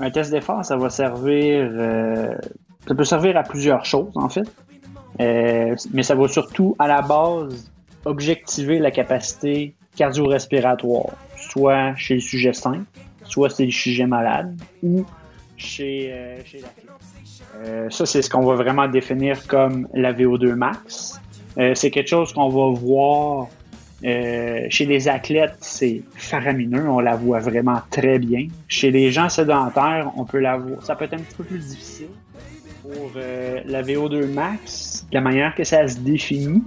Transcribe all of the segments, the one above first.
Un test d'effort, ça va servir. euh, ça peut servir à plusieurs choses, en fait. Euh, mais ça va surtout, à la base, objectiver la capacité cardio-respiratoire, soit chez le sujet sain, soit chez le sujet malade, ou chez, euh, chez l'athlète. Euh, ça, c'est ce qu'on va vraiment définir comme la VO2 max. Euh, c'est quelque chose qu'on va voir euh, chez les athlètes, c'est faramineux, on la voit vraiment très bien. Chez les gens sédentaires, on peut la voir. Ça peut être un petit peu plus difficile. Pour euh, la VO2 max, la manière que ça se définit,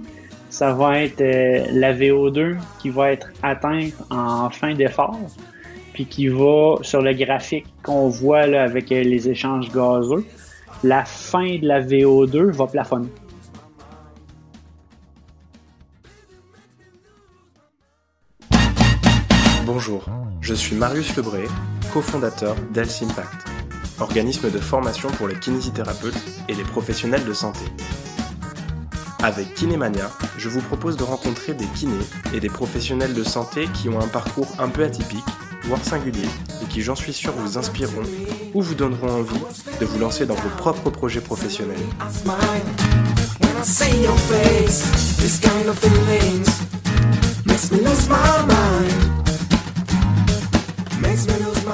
ça va être euh, la VO2 qui va être atteinte en fin d'effort, puis qui va sur le graphique qu'on voit avec les échanges gazeux, la fin de la VO2 va plafonner. Bonjour, je suis Marius Lebré, cofondateur d'Health Impact, organisme de formation pour les kinésithérapeutes et les professionnels de santé. Avec Kinémania, je vous propose de rencontrer des kinés et des professionnels de santé qui ont un parcours un peu atypique, voire singulier, et qui, j'en suis sûr, vous inspireront ou vous donneront envie de vous lancer dans vos propres projets professionnels.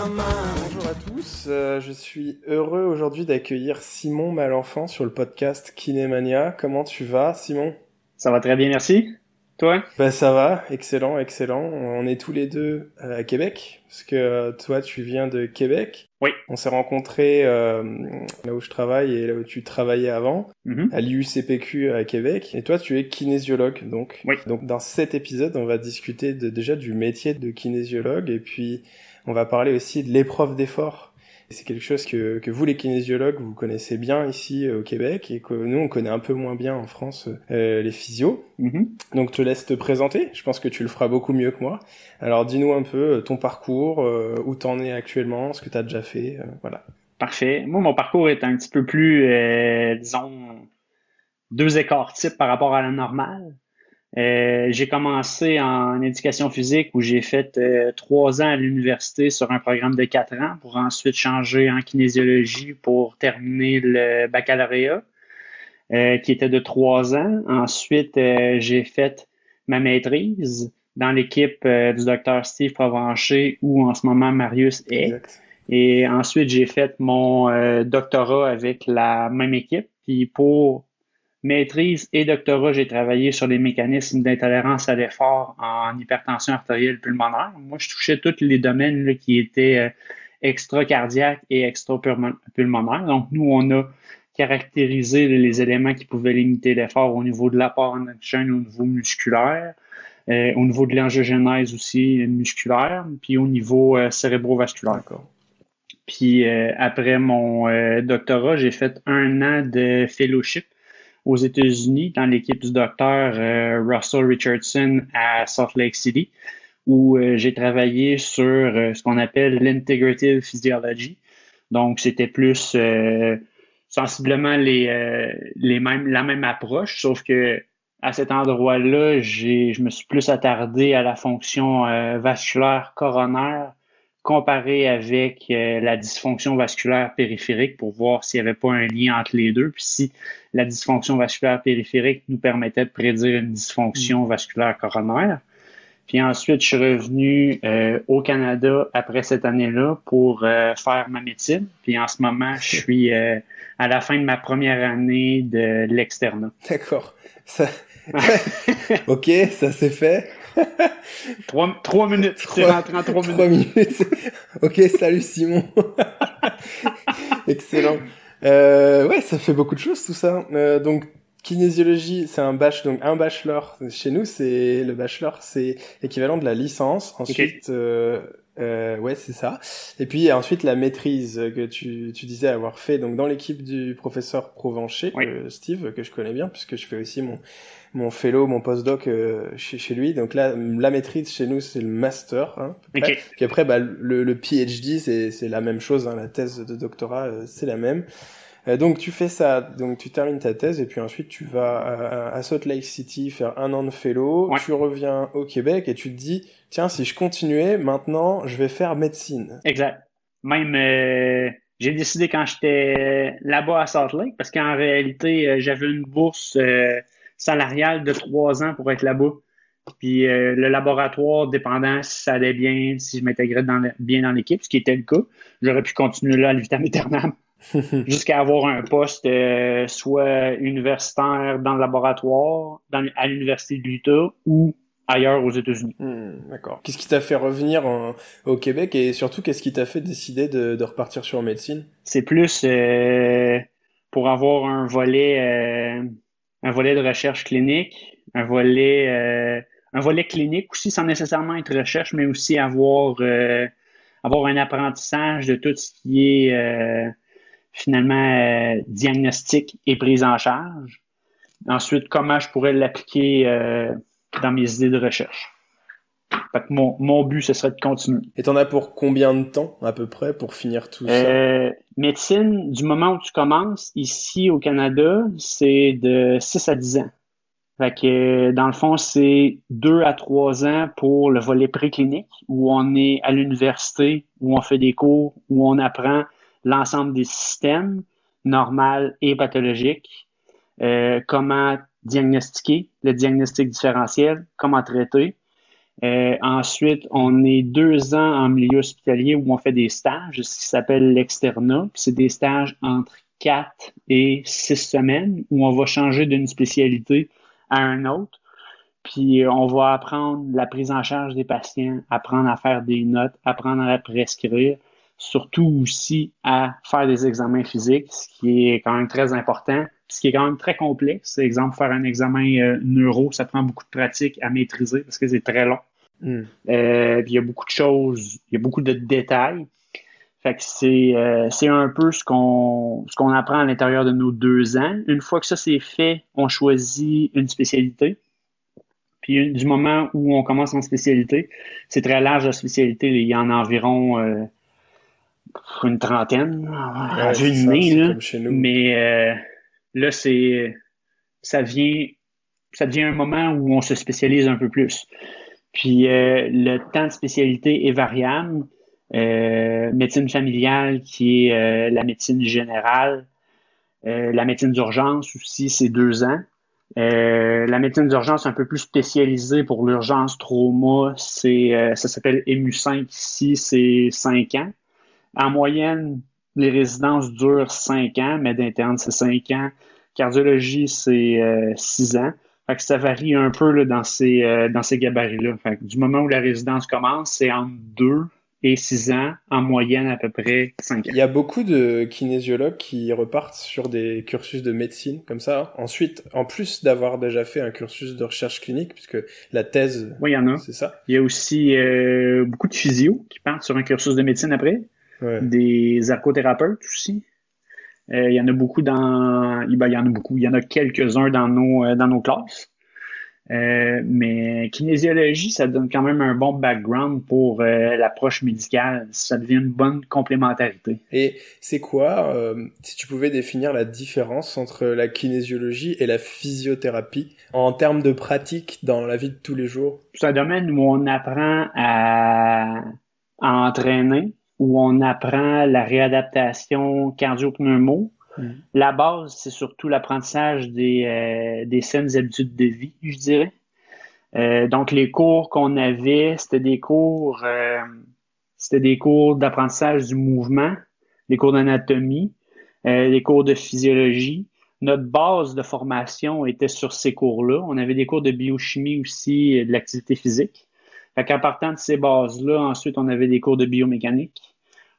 Bonjour à tous, euh, je suis heureux aujourd'hui d'accueillir Simon Malenfant sur le podcast Kinémania. Comment tu vas, Simon? Ça va très bien, merci. Toi? Bah ça va, excellent, excellent. On est tous les deux euh, à Québec, parce que euh, toi tu viens de Québec. Oui. On s'est rencontrés euh, là où je travaille et là où tu travaillais avant, Mhm. à l'IUCPQ à Québec. Et toi tu es kinésiologue, donc. Oui. Donc dans cet épisode, on va discuter de, déjà du métier de kinésiologue et puis on va parler aussi de l'épreuve d'effort. C'est quelque chose que, que vous les kinésiologues vous connaissez bien ici euh, au Québec et que nous on connaît un peu moins bien en France euh, les physios. Mhm. Donc je te laisse te présenter, je pense que tu le feras beaucoup mieux que moi. Alors dis-nous un peu euh, ton parcours, euh, où t'en es actuellement, ce que t'as déjà fait, euh, voilà. Parfait. Moi, mon parcours est un petit peu plus, euh, disons, deux écarts types par rapport à la normale. Euh, j'ai commencé en éducation physique où j'ai fait euh, trois ans à l'université sur un programme de quatre ans pour ensuite changer en kinésiologie pour terminer le baccalauréat euh, qui était de trois ans. Ensuite, j'ai fait ma maîtrise dans l'équipe du docteur Steve Provencher où en ce moment Marius est. Exact. Et ensuite, j'ai fait mon doctorat avec la même équipe. Puis pour maîtrise et doctorat, j'ai travaillé sur les mécanismes d'intolérance à l'effort en hypertension artérielle pulmonaire. Moi, je touchais tous les domaines là, qui étaient euh, extra-cardiaques et extra-pulmonaires. Donc, nous, on a caractérisé les éléments qui pouvaient limiter l'effort au niveau de l'apport en oxygène, au niveau musculaire, euh, au niveau de l'angiogénèse aussi euh, musculaire, puis au niveau euh, cérébrovasculaire. Puis euh, après mon doctorat, j'ai fait un an de fellowship aux États-Unis dans l'équipe du docteur euh, Russell Richardson à Salt Lake City, où euh, j'ai travaillé sur euh, ce qu'on appelle l'integrative physiology. Donc, c'était plus sensiblement les, les mêmes, la même approche, sauf que à cet endroit-là, je me suis plus attardé à la fonction vasculaire coronaire comparé avec euh, la dysfonction vasculaire périphérique pour voir s'il n'y avait pas un lien entre les deux, puis si la dysfonction vasculaire périphérique nous permettait de prédire une dysfonction vasculaire coronaire. Puis ensuite, je suis revenu euh, au Canada après cette année-là pour euh, faire ma médecine. Puis en ce moment, je suis euh, à la fin de ma première année de l'externat. D'accord. Ça... ok, ça c'est fait. Trois, trois minutes, Trois- rentré en trois minutes. Trois minutes. ok, salut Simon. Excellent. Euh, ouais, ça fait beaucoup de choses tout ça. Euh, donc kinésiologie, c'est un bach, donc un bachelor. Chez nous, c'est le bachelor, c'est l'équivalent de la licence. Ensuite, euh, euh, ouais, c'est ça. Et puis ensuite la maîtrise que tu, tu disais avoir fait donc dans l'équipe du professeur Provencher, Oui. euh, Steve, que je connais bien puisque je fais aussi mon mon fellow, mon postdoc euh, chez, chez lui. Donc là, la maîtrise chez nous, c'est le master. Hein, à peu près. Ok. Puis après, bah, le, le PhD, c'est c'est la même chose. Hein, la thèse de doctorat, euh, c'est la même. Euh, donc tu fais ça, donc tu termines ta thèse et puis ensuite tu vas à, à Salt Lake City faire un an de fellow. Ouais. Tu reviens au Québec et tu te dis, tiens, si je continuais, maintenant, je vais faire médecine. Exact. Même, euh, j'ai décidé quand j'étais là-bas à Salt Lake, parce qu'en réalité, euh, j'avais une bourse euh, salariale de trois ans pour être là-bas. Puis euh, le laboratoire, dépendant si ça allait bien, si je m'intégrais dans le- bien dans l'équipe, ce qui était le cas, j'aurais pu continuer là à aeternam jusqu'à avoir un poste euh, soit universitaire dans le laboratoire, dans, à l'université de l'Utah ou ailleurs aux États-Unis. Hmm, D'accord. Qu'est-ce qui t'a fait revenir en- au Québec et surtout qu'est-ce qui t'a fait décider de, de repartir sur médecine? C'est plus euh, pour avoir un volet, un volet de recherche clinique, un volet, euh, un volet clinique aussi sans nécessairement être recherche, mais aussi avoir, euh, avoir un apprentissage de tout ce qui est euh, finalement euh, diagnostic et prise en charge. Ensuite, comment je pourrais l'appliquer euh, dans mes idées de recherche. Fait que mon, mon but, ce serait de continuer. Et t'en as pour combien de temps à peu près pour finir tout ça? Euh, médecine, du moment où tu commences, ici au Canada, c'est de 6 à 10 ans. Fait que, dans le fond, c'est 2 à 3 ans pour le volet préclinique, où on est à l'université, où on fait des cours, où on apprend l'ensemble des systèmes, normal et pathologiques, euh, comment diagnostiquer, le diagnostic différentiel, comment traiter. Euh, ensuite, on est deux ans en milieu hospitalier où on fait des stages, ce qui s'appelle l'externat. C'est des stages entre quatre et six semaines où on va changer d'une spécialité à un autre. Puis euh, on va apprendre la prise en charge des patients, apprendre à faire des notes, apprendre à prescrire, surtout aussi à faire des examens physiques, ce qui est quand même très important, ce qui est quand même très complexe. Exemple, faire un examen euh, neuro, ça prend beaucoup de pratique à maîtriser parce que c'est très long. Hmm. Euh, puis il y a beaucoup de choses, il y a beaucoup de détails. Fait que c'est euh, c'est un peu ce qu'on ce qu'on apprend à l'intérieur de nos deux ans. Une fois que ça c'est fait, on choisit une spécialité. Puis une- du moment où on commence en spécialité, c'est très large la spécialité. Il y en a environ une trentaine. Ouais, ça, nez, là. comme chez nous. Mais là, c'est ça vient ça devient un moment où on se spécialise un peu plus. Puis euh, le temps de spécialité est variable. Euh, médecine familiale, qui est euh, la médecine générale. La médecine d'urgence aussi, c'est deux ans. La médecine d'urgence un peu plus spécialisée pour l'urgence trauma, c'est ça s'appelle EMU5 ici, c'est cinq ans. En moyenne, les résidences durent cinq ans, mais d'interne, c'est cinq ans. Cardiologie, c'est euh, six ans. Fait que ça varie un peu là, dans ces, euh, dans ces gabarits-là. Fait que du moment où la résidence commence, c'est entre deux et six ans, en moyenne à peu près cinq ans. Il y a beaucoup de kinésiologues qui repartent sur des cursus de médecine comme ça. Ensuite, en plus d'avoir déjà fait un cursus de recherche clinique, puisque la thèse, Oui, il y en a. c'est ça. Il y a aussi euh, beaucoup de physio qui partent sur un cursus de médecine après. Ouais. des ergothérapeutes aussi. Euh, il y en a beaucoup dans. ben, il y en a beaucoup. Il y en a quelques-uns dans nos, euh, dans nos classes. Euh, mais kinésiologie, ça donne quand même un bon background pour euh, l'approche médicale. Ça devient une bonne complémentarité. Et c'est quoi, euh, si tu pouvais définir la différence entre la kinésiologie et la physiothérapie en termes de pratique dans la vie de tous les jours? C'est un domaine où on apprend à, à entraîner, où on apprend la réadaptation cardio-pneumo. Mm. La base, c'est surtout l'apprentissage des, euh, des saines habitudes de vie, je dirais. Euh, donc, les cours qu'on avait, c'était des cours, euh, c'était des cours d'apprentissage du mouvement, des cours d'anatomie, des cours de physiologie. Notre base de formation était sur ces cours-là. On avait des cours de biochimie aussi, de l'activité physique. Fait qu'en partant de ces bases-là, ensuite, on avait des cours de biomécanique.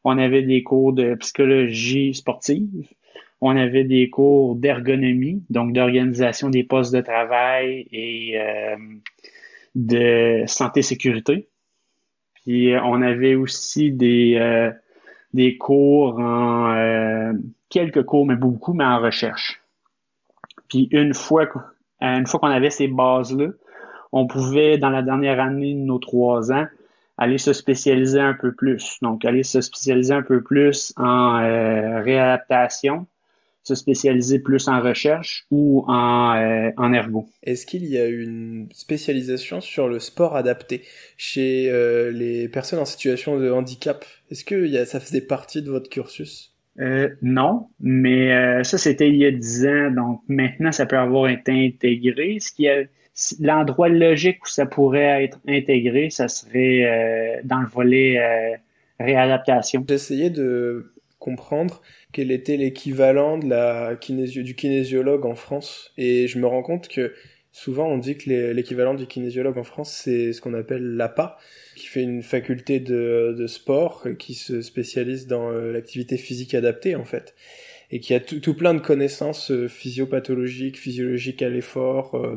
On avait des cours de psychologie sportive. On avait des cours d'ergonomie, donc d'organisation des postes de travail et euh, de santé-sécurité. Puis euh, on avait aussi des, euh, des cours en euh, quelques cours, mais beaucoup, mais en recherche. Puis une fois, qu- une fois qu'on avait ces bases-là, on pouvait, dans la dernière année de nos trois ans, aller se spécialiser un peu plus. Donc, aller se spécialiser un peu plus en euh, réadaptation, se spécialiser plus en recherche ou en, euh, en ergo. Est-ce qu'il y a une spécialisation sur le sport adapté chez euh, les personnes en situation de handicap? Est-ce que y a, ça faisait partie de votre cursus? Euh, non, mais ça c'était il y a dix ans, donc maintenant ça peut avoir été intégré. Ce qui est l'endroit logique où ça pourrait être intégré, ça serait dans le volet réadaptation. J'essayais de comprendre quel était l'équivalent de la kinésio du kinésiologue en France. Et je me rends compte que souvent on dit que l'équivalent du kinésiologue en France, c'est ce qu'on appelle l'APA, qui fait une faculté de, de sport, qui se spécialise dans euh, l'activité physique adaptée en fait et qui a tout, plein de connaissances euh, physiopathologiques, physiologiques à l'effort. Euh,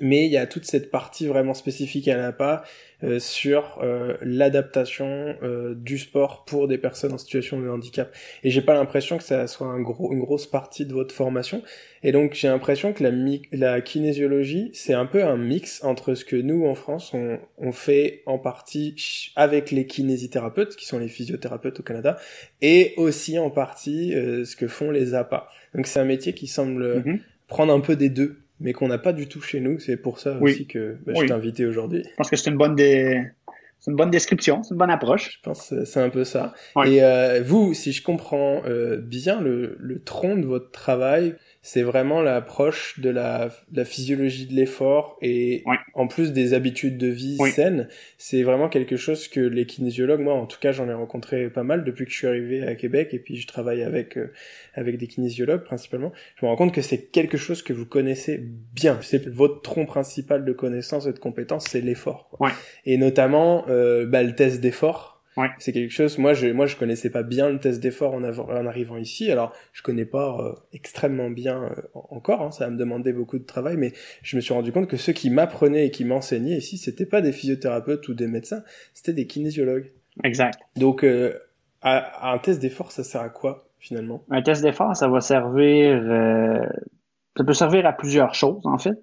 mais il y a toute cette partie vraiment spécifique à l'APA euh, sur euh, l'adaptation euh, du sport pour des personnes en situation de handicap. Et j'ai pas l'impression que ça soit un gros, une grosse partie de votre formation. Et donc j'ai l'impression que la, la kinésiologie, c'est un peu un mix entre ce que nous en France on, on fait en partie avec les kinésithérapeutes, qui sont les physiothérapeutes au Canada, et aussi en partie ce que font les APA. Donc c'est un métier qui semble mm-hmm. prendre un peu des deux mais qu'on n'a pas du tout chez nous. C'est pour ça aussi que bah, je t'ai invité aujourd'hui. Je pense que c'est une bonne c'est une bonne description, c'est une bonne approche. Je pense que c'est un peu ça. Et euh, vous, si je comprends euh, bien le, le tronc de votre travail, c'est vraiment l'approche de la, la, physiologie de l'effort et en plus des habitudes de vie saines. C'est vraiment quelque chose que les kinésiologues, moi en tout cas j'en ai rencontré pas mal depuis que je suis arrivé à Québec et puis je travaille avec euh, avec des kinésiologues principalement. Je me rends compte que c'est quelque chose que vous connaissez bien. C'est votre tronc principal de connaissances et de compétences, c'est l'effort. Et notamment euh, bah, le test d'effort Ouais. C'est quelque chose. Moi, je moi je connaissais pas bien le test d'effort en, en, arrivant ici. Alors, je connais pas euh, extrêmement bien euh, encore. Hein, ça va me demander beaucoup de travail, mais je me suis rendu compte que ceux qui m'apprenaient et qui m'enseignaient ici, c'était pas des physiothérapeutes ou des médecins, c'était des kinésiologues. Exact. Donc, euh, à, un test d'effort, ça sert à quoi finalement? Un test d'effort, ça va servir. ça peut servir à plusieurs choses en fait,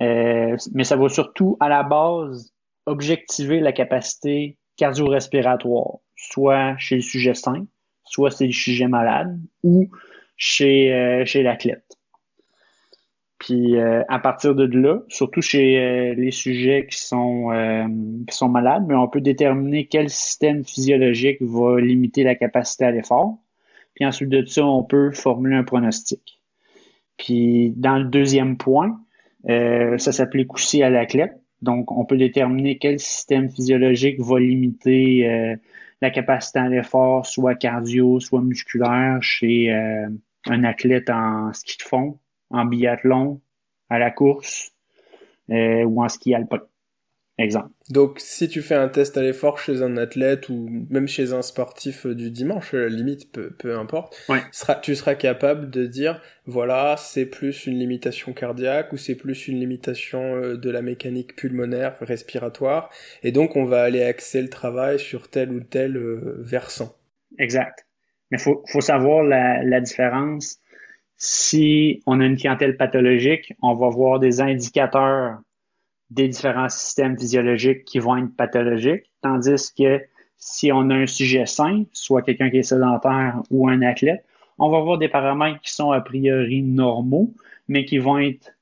mais ça va surtout à la base objectiver la capacité cardio-respiratoire, soit chez le sujet sain, soit chez le sujet malade, ou chez, euh, chez l'athlète. Puis euh, à partir de là, surtout chez euh, les sujets qui sont, qui sont malades, mais on peut déterminer quel système physiologique va limiter la capacité à l'effort. Puis ensuite de ça, on peut formuler un pronostic. Puis dans le deuxième point, ça s'applique aussi à l'athlète. Donc, on peut déterminer quel système physiologique va limiter euh, la capacité à l'effort, soit cardio, soit musculaire, chez euh, un athlète en ski de fond, en biathlon, à la course euh, ou en ski alpin. Exemple. Donc, si tu fais un test à l'effort chez un athlète ou même chez un sportif du dimanche, la limite, peu, peu importe, tu seras capable de dire, voilà, c'est plus une limitation cardiaque ou c'est plus une limitation euh, de la mécanique pulmonaire, respiratoire, et donc on va aller axer le travail sur tel ou tel euh, versant. Exact. Mais faut, faut savoir la, la différence. Si on a une clientèle pathologique, on va voir des indicateurs des différents systèmes physiologiques qui vont être pathologiques, tandis que si on a un sujet sain, soit quelqu'un qui est sédentaire ou un athlète, on va avoir des paramètres qui sont a priori normaux, mais qui vont être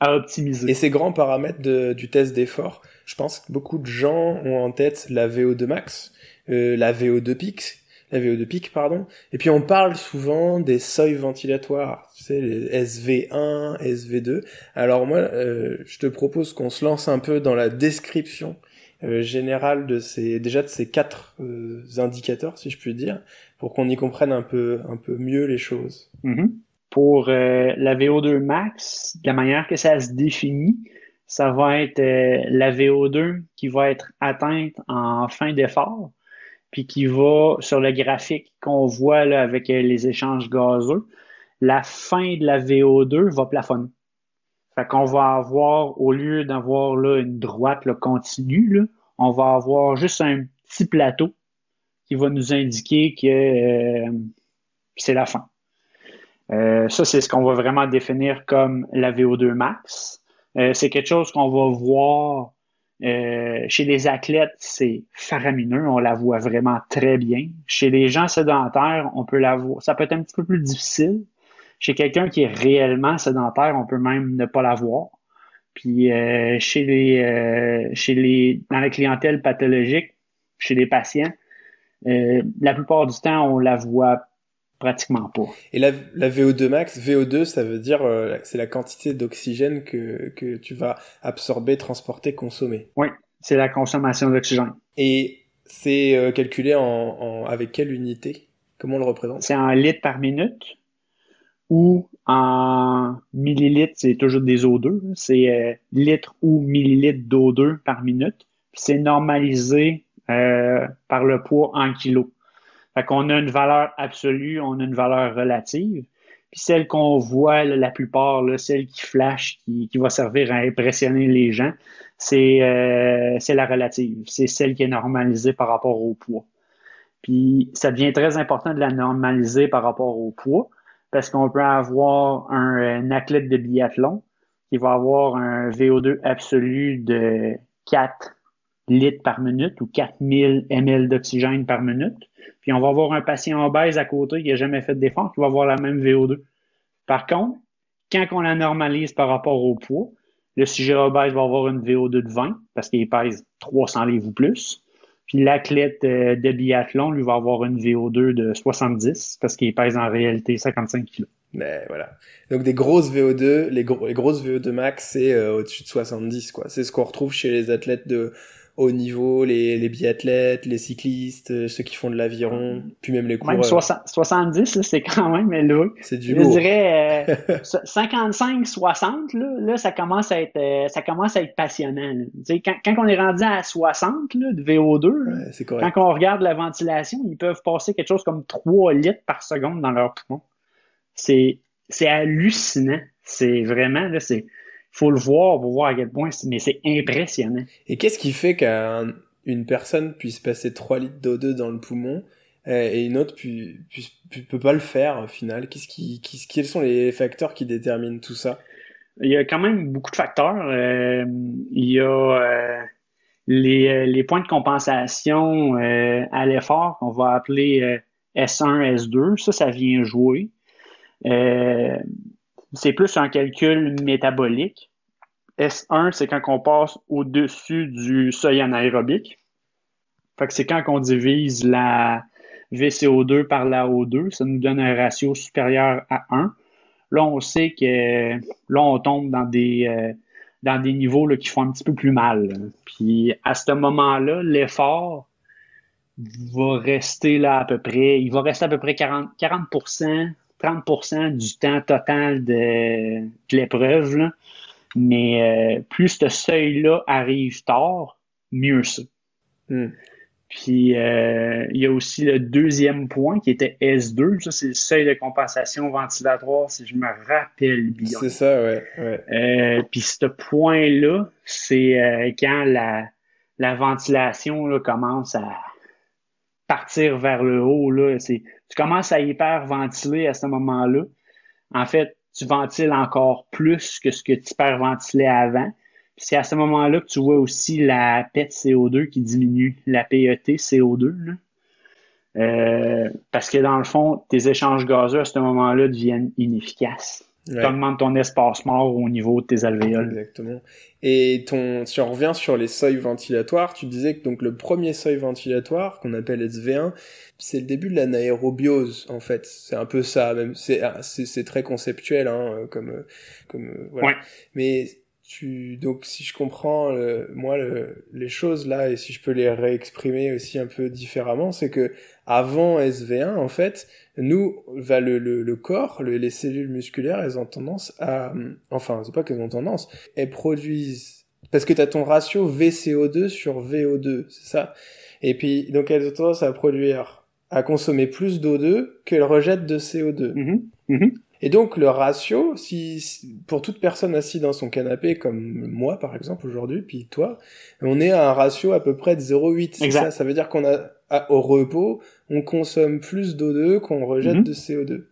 à optimiser. Et ces grands paramètres du test d'effort, je pense que beaucoup de gens ont en tête la VO2 max, euh, la VO2 pic, la VO2 pic, pardon. Et puis on parle souvent des seuils ventilatoires, tu sais, les SV1, SV2. Alors moi, euh, je te propose qu'on se lance un peu dans la description euh, générale de ces, déjà de ces quatre euh, indicateurs, si je puis dire, pour qu'on y comprenne un peu, un peu mieux les choses. Mm-hmm. Pour la VO2 max, la manière que ça se définit, ça va être la VO2 qui va être atteinte en fin d'effort puis qui va sur le graphique qu'on voit là, avec euh, les échanges gazeux, la fin de la VO2 va plafonner. Fait qu'on va avoir, au lieu d'avoir là une droite là, continue, là, on va avoir juste un petit plateau qui va nous indiquer que euh, c'est la fin. Euh, ça, c'est ce qu'on va vraiment définir comme la VO2 max. c'est quelque chose qu'on va voir euh, chez les athlètes, c'est faramineux, on la voit vraiment très bien. Chez les gens sédentaires, on peut la voir, ça peut être un petit peu plus difficile, Chez quelqu'un qui est réellement sédentaire, on peut même ne pas l'avoir. Puis euh, chez les euh, chez les dans la clientèle pathologique, chez les patients, euh, la plupart du temps, on la voit pratiquement pas. Et la, la VO2 max, VO2, ça veut dire euh, c'est la quantité d'oxygène que, que tu vas absorber, transporter, consommer. Oui, c'est la consommation d'oxygène. Et c'est euh, calculé en, en, avec quelle unité? Comment on le représente? C'est en litres par minute ou en millilitres, c'est toujours des O2. C'est euh, litres ou millilitres d'O2 par minute. C'est normalisé euh, par le poids en kilos. Fait qu'on a une valeur absolue, on a une valeur relative. Puis celle qu'on voit la plupart, là, celle qui flash, qui, va servir à impressionner les gens, c'est euh, la relative. C'est celle qui est normalisée par rapport au poids. Puis ça devient très important de la normaliser par rapport au poids parce qu'on peut avoir un, un, athlète de biathlon qui va avoir un VO2 absolu de 4 litres par minute ou 4000 ml d'oxygène par minute. Puis on va avoir un patient obèse à côté qui n'a jamais fait d'effort qui va avoir la même VO2. Par contre, quand on la normalise par rapport au poids, le sujet obèse va avoir une VO2 de 20 parce qu'il pèse 300 livres ou plus. Puis l'athlète de biathlon, lui, va avoir une VO2 de 70 parce qu'il pèse en réalité 55 kg. Mais voilà. Donc des grosses VO2, les, gros, les grosses VO2 max, c'est euh, au-dessus de 70, quoi. C'est ce qu'on retrouve chez les athlètes de haut niveau, les, les biathlètes, les cyclistes, euh, ceux qui font de l'aviron, puis même les coureurs. Même 60, 70, c'est quand même là. C'est du Je lourd. dirais euh, 55, 60, là, là, ça commence à être, euh, ça commence à être passionnant. Quand, quand on est rendu à 60 là, de VO2, là, Ouais, c'est correct. quand on regarde la ventilation, ils peuvent passer quelque chose comme 3 litres par seconde dans leur poumon. C'est, c'est hallucinant. C'est vraiment, là, c'est, faut le voir pour voir à quel point, mais c'est impressionnant. Et qu'est-ce qui fait qu'une personne puisse passer 3 litres d'O2 dans le poumon euh, et une autre pu, pu- pu- peut pas le faire au final? Qu'est-ce qui, qui- quels sont les facteurs qui déterminent tout ça? Il y a quand même beaucoup de facteurs. Euh, il y a euh, les, les points de compensation euh, à l'effort qu'on va appeler euh, S1, S2. Ça, ça vient jouer. C'est plus un calcul métabolique. S1, c'est quand on passe au-dessus du seuil anaérobique. Fait que c'est quand on divise la VCO2 par la O2, ça nous donne un ratio supérieur à 1. Là, on sait que là, on tombe dans des, euh, dans des niveaux là, qui font un petit peu plus mal. Puis à ce moment-là, l'effort va rester là à peu près, il va rester à peu près 40, 40%, 30% du temps total de, de l'épreuve. là. Mais euh, plus ce seuil-là arrive tard, mieux c'est. Hmm. Puis euh, il y a aussi le deuxième point qui était S2. Ça, c'est le seuil de compensation ventilatoire, si je me rappelle bien. C'est ça, ouais. ouais. Euh, puis ce point-là, c'est euh, quand la, la ventilation là, commence à partir vers le haut. Là. C'est, tu commences à hyperventiler à ce moment-là. En fait, tu ventiles encore plus que ce que tu hyperventilais avant. C'est à ce moment-là que tu vois aussi la PET CO2 qui diminue, la PET CO2. Là. Euh, parce que dans le fond, tes échanges gazeux à ce moment-là deviennent inefficaces. Ouais. Tu augmentes ton espace mort au niveau de tes alvéoles. Exactement. Et ton, si on revient sur les seuils ventilatoires, tu disais que donc le premier seuil ventilatoire, qu'on appelle SV1, c'est le début de l'anaérobiose, en fait. C'est un peu ça, même. C'est, ah, c'est, c'est très conceptuel, hein, euh, comme, euh, comme, euh, voilà. Ouais. Mais tu, donc, si je comprends, euh, moi, le- les choses là, et si je peux les réexprimer aussi un peu différemment, c'est que avant SV1, en fait, nous, va le, le, le corps, le- les cellules musculaires, elles ont tendance à, enfin, c'est pas qu'elles ont tendance, elles produisent, parce que t'as ton ratio VCO2 sur VO2, c'est ça? Et puis, donc elles ont tendance à produire, à consommer plus d'O2 qu'elles rejettent de CO2. Mhm, mhm. Et donc le ratio, si, si- pour toute personne assise dans son canapé, comme moi par exemple aujourd'hui, puis toi, on est à un ratio à peu près de 0,8. C'est Exact. ça, ça veut dire qu'on a à- au repos, on consomme plus d'O2 qu'on rejette Mhm. de CO2.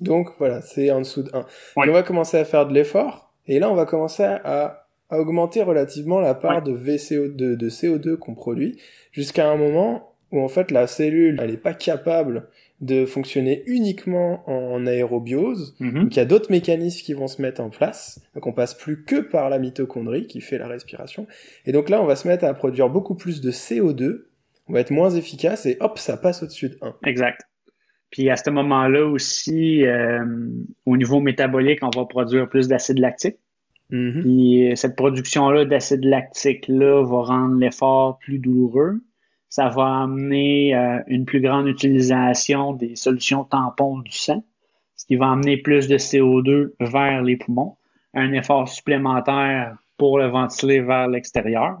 Donc voilà, c'est en dessous de 1. Ouais. on va commencer à faire de l'effort, et là on va commencer à, à augmenter relativement la part Ouais. de VCO2, de CO2 qu'on produit, jusqu'à un moment où en fait la cellule, elle n'est pas capable de fonctionner uniquement en aérobiose. Mhm. Donc il y a d'autres mécanismes qui vont se mettre en place. Donc on passe plus que par la mitochondrie qui fait la respiration. Et donc là, on va se mettre à produire beaucoup plus de CO2. On va être moins efficace et hop, ça passe au-dessus de 1. Exact. Puis à ce moment-là aussi, euh, au niveau métabolique, on va produire plus d'acide lactique. Mhm. Puis euh, cette production-là d'acide lactique-là va rendre l'effort plus douloureux. Ça va amener euh, une plus grande utilisation des solutions tampons du sang, ce qui va amener plus de CO2 vers les poumons, un effort supplémentaire pour le ventiler vers l'extérieur,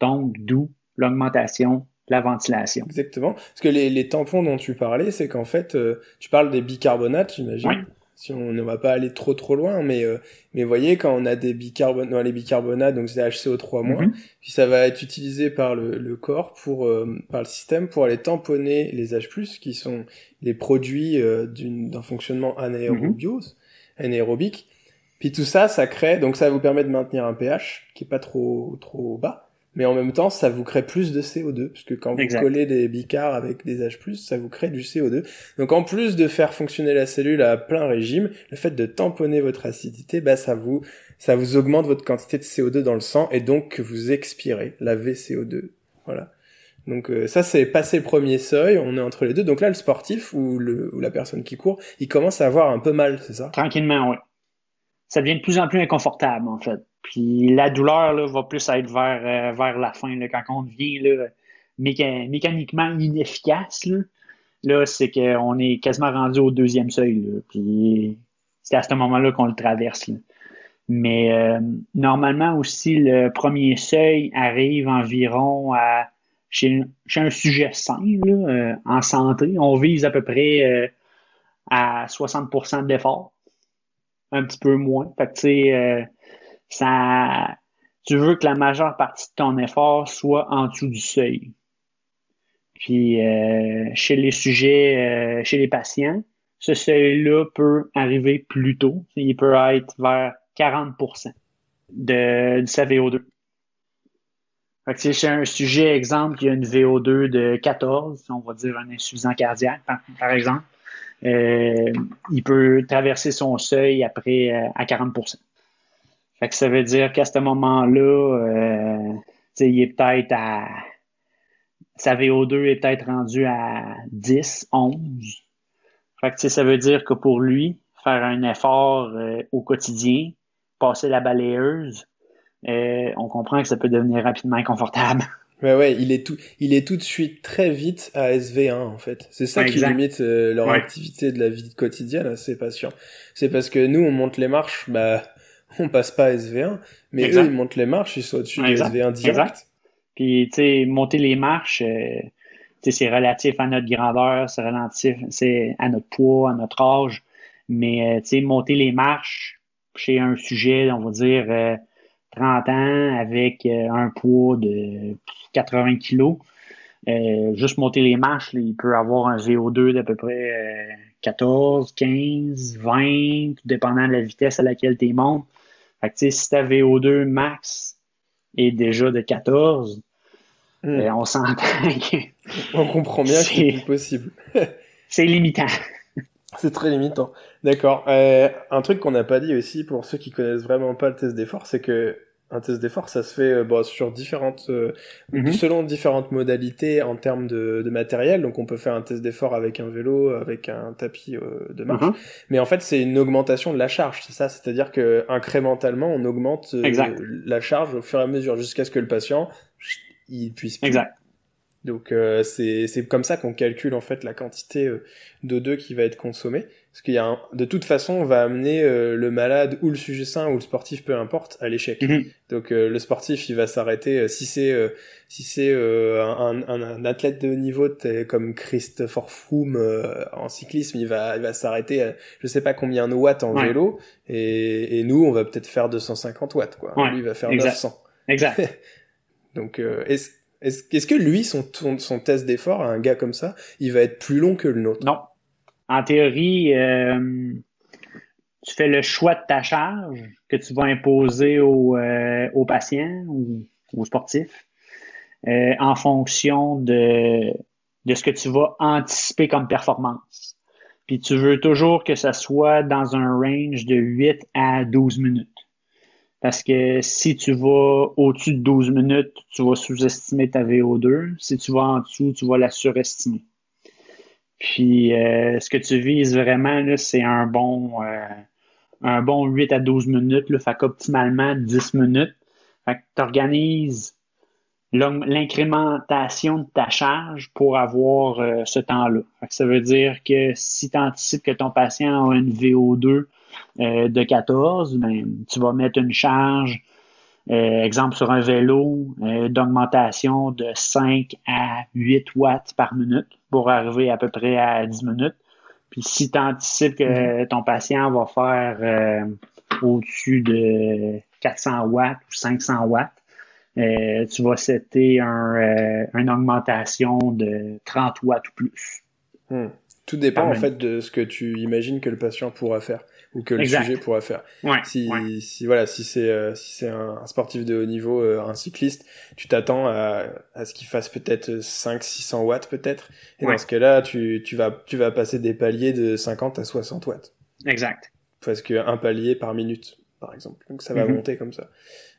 donc d'où l'augmentation la ventilation. Exactement. Parce que les, les tampons dont tu parlais, c'est qu'en fait, euh, tu parles des bicarbonates, j'imagine. Oui. Si on ne va pas aller trop trop loin, mais euh, mais voyez quand on a des bicarbonates, non, les bicarbonates, donc c'est HCO3 Mhm. puis ça va être utilisé par le, le corps pour euh, par le système pour aller tamponner les H+ qui sont les produits euh, d'un fonctionnement anaérobiose, anaérobique. Puis tout ça, ça crée donc ça vous permet de maintenir un pH qui est pas trop trop bas, mais en même temps ça vous crée plus de CO2 parce que quand vous collez des bicars avec des H+, ça vous crée du CO2. Donc en plus de faire fonctionner la cellule à plein régime, le fait de tamponner votre acidité, bah ça vous ça vous augmente votre quantité de CO2 dans le sang et donc que vous expirez la VCO2. Voilà. Donc euh, ça c'est passé le premier seuil, on est entre les deux. Donc là le sportif ou le ou la personne qui court, il commence à avoir un peu mal, c'est ça? Tranquillement, oui. Ça devient de plus en plus inconfortable, en fait. Puis la douleur là, va plus être vers, euh, vers la fin, quand on devient là, méca- mécaniquement inefficace. Là, c'est qu'on est quasiment rendu au deuxième seuil. Là, puis c'est à ce moment-là qu'on le traverse. Mais euh, normalement aussi, le premier seuil arrive environ à chez, chez un sujet sain, euh, en santé. On vise à peu près à 60% d'effort un petit peu moins. Fait que, ça, tu veux que la majeure partie de ton effort soit en dessous du seuil. Puis, euh, chez les sujets, euh, chez les patients, ce seuil-là peut arriver plus tôt. Il peut être vers 40% de, de sa VO2. Fait que, chez un sujet, exemple, qui a une VO2 de 14, on va dire un insuffisant cardiaque, par, par exemple, euh, il peut traverser son seuil après euh, à 40%. Fait que ça veut dire qu'à ce moment-là, euh, tu sais, il est peut-être à sa VO2 est peut-être rendu à 10, 11. Fait que ça veut dire que pour lui, faire un effort euh, au quotidien, passer la balayeuse, euh, on comprend que ça peut devenir rapidement inconfortable. Ouais ouais, il est tout il est tout de suite très vite à SV1 en fait. C'est ça qui limite euh, leur Ouais. activité de la vie quotidienne à ces patients. C'est parce que nous on monte les marches, bah on passe pas à SV1, mais Exact. eux ils montent les marches, ils sont au-dessus de Exact. SV1 direct. Exact. Puis, tu sais, monter les marches, euh, tu sais, c'est relatif à notre grandeur, c'est relatif c'est à notre poids, à notre âge. Mais, euh, tu sais, monter les marches chez un sujet, on va dire, euh, 30 ans avec euh, un poids de 80 kilos, euh, juste monter les marches, là, il peut avoir un VO2 d'à peu près euh, 14, 15, 20, tout dépendant de la vitesse à laquelle tu montes. Fait que, si ta VO2 max est déjà de 14, Hmm. euh, on s'entend que On comprend bien que c'est possible. c'est limitant. C'est très limitant. D'accord. Euh, un truc qu'on n'a pas dit aussi pour ceux qui connaissent vraiment pas le test d'effort, c'est que un test d'effort, ça se fait euh, bon, sur différentes, euh, Mhm. selon différentes modalités en termes de, de matériel. Donc, on peut faire un test d'effort avec un vélo, avec un tapis euh, de marche. Mhm. Mais en fait, c'est une augmentation de la charge, c'est ça. C'est-à-dire que incrémentalement, on augmente euh, la charge au fur et à mesure jusqu'à ce que le patient il puisse plus. Exact. Donc euh, c'est c'est comme ça qu'on calcule en fait la quantité euh, d'O2 qui va être consommée. Parce qu'il y a un, de toute façon, on va amener euh, le malade ou le sujet sain ou le sportif, peu importe, à l'échec. Mhm. Donc euh, le sportif, il va s'arrêter euh, si c'est euh, si c'est euh, un, un, un athlète de haut niveau comme Christopher Froome euh, en cyclisme, il va il va s'arrêter à je sais pas combien de watts en Ouais. vélo et, et nous on va peut-être faire 250 watts quoi. Ouais, Lui il va faire exact. 900. Exact. Donc euh, est-ce est-ce que lui son test d'effort un gars comme ça, il va être plus long que le nôtre? Non. En théorie, euh, tu fais le choix de ta charge que tu vas imposer au, euh, au patient ou au sportif euh, en fonction de de ce que tu vas anticiper comme performance. Puis tu veux toujours que ça soit dans un range de 8 à 12 minutes. Parce que si tu vas au-dessus de 12 minutes, tu vas sous-estimer ta VO2. Si tu vas en dessous, tu vas la surestimer. Puis euh, ce que tu vises vraiment, c'est un bon euh, un bon 8 à 12 minutes. Là, fait qu'optimalement 10 minutes. Fait que tu organises l'incrémentation de ta charge pour avoir euh, ce temps-là. Ça veut dire que si tu anticipes que ton patient a une VO2 euh, de 14, ben, tu vas mettre une charge, euh, exemple sur un vélo, d'augmentation de 5 à 8 watts par minute pour arriver à peu près à 10 minutes. Puis si tu anticipes que mm-hmm. ton patient va faire au-dessus de 400 watts ou 500 watts, euh, tu vas setter un, euh, une augmentation de 30 watts ou plus. Hmm. Tout dépend en fait de ce que tu imagines que le patient pourra faire ou que le sujet pourra faire. si, si voilà, si c'est euh, si c'est un, sportif de haut niveau, un cycliste, tu t'attends à, à ce qu'il fasse peut-être 5 600 watts peut-être et dans ce cas-là, tu tu vas tu vas passer des paliers de 50 à 60 watts. Exact. Parce que un palier par minute par exemple. Donc ça va mm-hmm. monter comme ça.